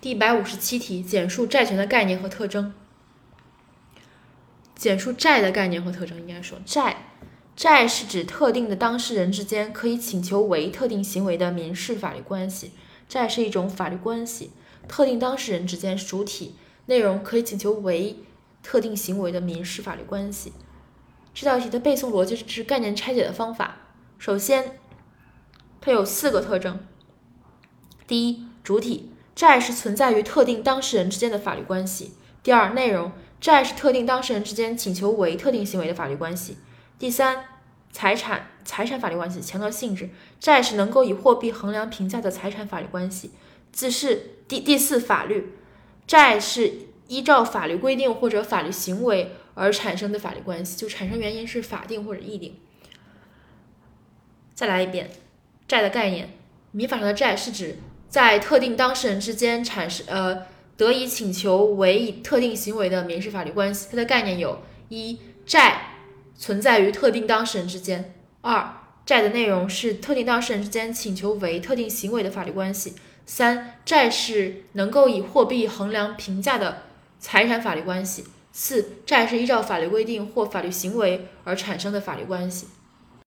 第一百五十七题，简述债权的概念和特征。简述债的概念和特征，应该说债，债是指特定的当事人之间可以请求为特定行为的民事法律关系。债是一种法律关系，特定当事人之间主体内容可以请求为特定行为的民事法律关系。这道题的背诵逻辑是概念拆解的方法。首先，它有四个特征。第一，主体，债是存在于特定当事人之间的法律关系。第二，内容。债是特定当事人之间请求为特定行为的法律关系。第三，财产财产法律关系强调性质，债是能够以货币衡量评价的财产法律关系。自是第第四，法律债是依照法律规定或者法律行为而产生的法律关系，就产生原因是法定或者议定。再来一遍，债的概念，民法上的债是指在特定当事人之间产生呃。得以请求为以特定行为的民事法律关系，它的概念有：一、债存在于特定当事人之间；二、债的内容是特定当事人之间请求为特定行为的法律关系；三、债是能够以货币衡量评价的财产法律关系；四、债是依照法律规定或法律行为而产生的法律关系。